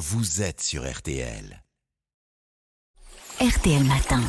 vous êtes sur RTL. RTL Matin.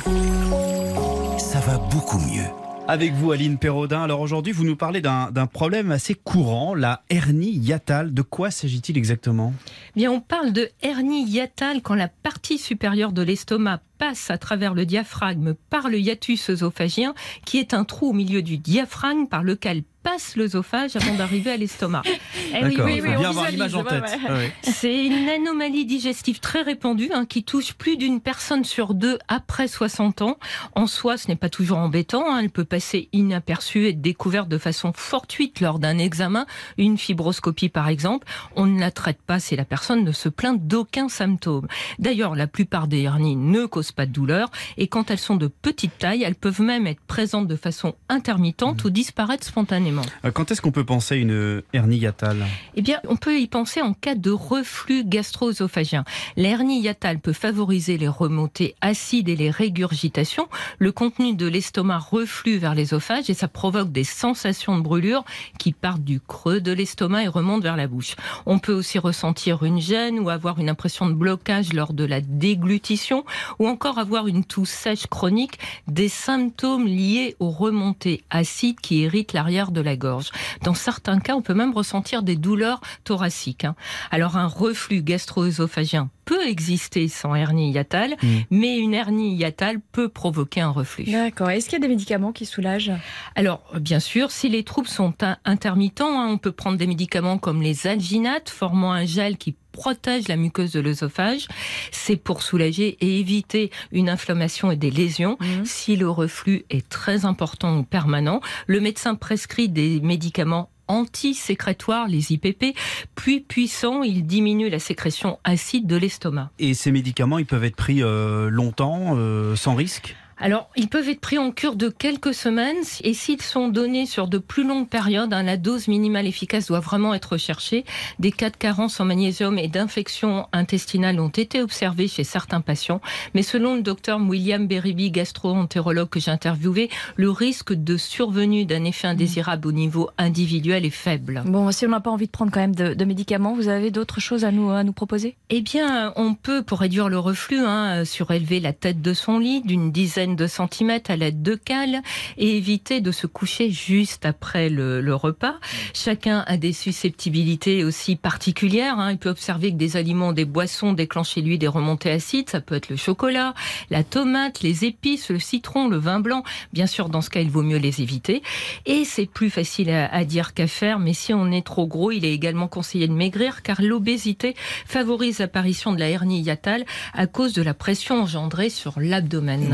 Ça va beaucoup mieux. Avec vous, Aline Perraudin. Alors aujourd'hui, vous nous parlez d'un problème assez courant, la hernie hiatale. De quoi s'agit-il exactement? Bien, on parle de hernie hiatale quand la partie supérieure de l'estomac passe à travers le diaphragme par le hiatus œsophagien, qui est un trou au milieu du diaphragme par lequel passe l'œsophage avant d'arriver à l'estomac. Eh oui, oui, oui, bien avoir visualise, l'image en ouais, tête. ouais. Ah ouais. C'est une anomalie digestive très répandue hein, qui touche plus d'une personne sur deux après 60 ans. En soi, ce n'est pas toujours embêtant. hein. Elle peut passer inaperçue et être découverte de façon fortuite lors d'un examen, une fibroscopie par exemple. On ne la traite pas si la personne ne se plaint d'aucun symptôme. D'ailleurs, la plupart des hernies ne causent pas de douleur et quand elles sont de petite taille, elles peuvent même être présentes de façon intermittente ou disparaître spontanément. Euh, Quand est-ce qu'on peut penser à une hernie hiatale Eh bien, on peut y penser en cas de reflux gastro-œsophagien. L'hernie hiatale peut favoriser les remontées acides et les régurgitations. Le contenu de l'estomac reflue vers l'ésophage et ça provoque des sensations de brûlure qui partent du creux de l'estomac et remontent vers la bouche. On peut aussi ressentir une gêne ou avoir une impression de blocage lors de la déglutition ou encore avoir une toux sèche chronique, des symptômes liés aux remontées acides qui irritent l'arrière de la gorge. Dans certains cas, on peut même ressentir des douleurs thoraciques. hein. Alors un reflux gastro-œsophagien peut exister sans hernie hiatale, Mm. mais une hernie hiatale peut provoquer un reflux. D'accord. Est-ce qu'il y a des médicaments qui soulagent? Alors, bien sûr, si les troubles sont in- intermittents, hein, on peut prendre des médicaments comme les alginates, formant un gel qui protège la muqueuse de l'œsophage. C'est pour soulager et éviter une inflammation et des lésions. Mhm. Si le reflux est très important ou permanent, le médecin prescrit des médicaments anti-sécrétoires, les IPP, puis puissants, ils diminuent la sécrétion acide de l'estomac. Et ces médicaments, ils peuvent être pris euh, longtemps, euh, sans risque? Alors, ils peuvent être pris en cure de quelques semaines et s'ils sont donnés sur de plus longues périodes, hein, la dose minimale efficace doit vraiment être recherchée. Des cas de carence en magnésium et d'infection intestinale ont été observés chez certains patients, mais selon le docteur William Beribi, gastro-entérologue que j'ai interviewé, le risque de survenue d'un effet indésirable au niveau individuel est faible. Bon, si on n'a pas envie de prendre quand même de, de médicaments, vous avez d'autres choses à nous, à nous proposer? Eh bien, on peut, pour réduire le reflux, hein, surélever la tête de son lit d'une dizaine de centimètres à l'aide de cales et éviter de se coucher juste après le, repas. Chacun a des susceptibilités aussi particulières. hein. Il peut observer que des aliments, des boissons déclenchent chez lui des remontées acides. Ça peut être le chocolat, la tomate, les épices, le citron, le vin blanc. Bien sûr, dans ce cas, il vaut mieux les éviter. Et c'est plus facile à, dire qu'à faire, mais si on est trop gros, il est également conseillé de maigrir car l'obésité favorise l'apparition de la hernie hiatale à cause de la pression engendrée sur l'abdomen.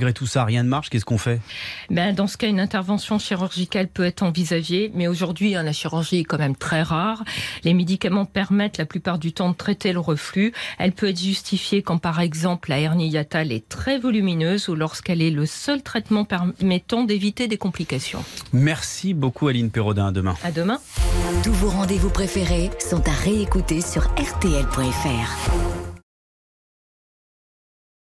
Malgré tout ça, rien ne marche, qu'est-ce qu'on fait? Ben, dans ce cas, une intervention chirurgicale peut être envisagée, mais aujourd'hui, hein, la chirurgie est quand même très rare. Les médicaments permettent la plupart du temps de traiter le reflux. Elle peut être justifiée quand, par exemple, la hernie hiatale est très volumineuse ou lorsqu'elle est le seul traitement permettant d'éviter des complications. Merci beaucoup, Aline Perraudin. À demain. À demain. Tous vos rendez-vous préférés sont à réécouter sur RTL.fr.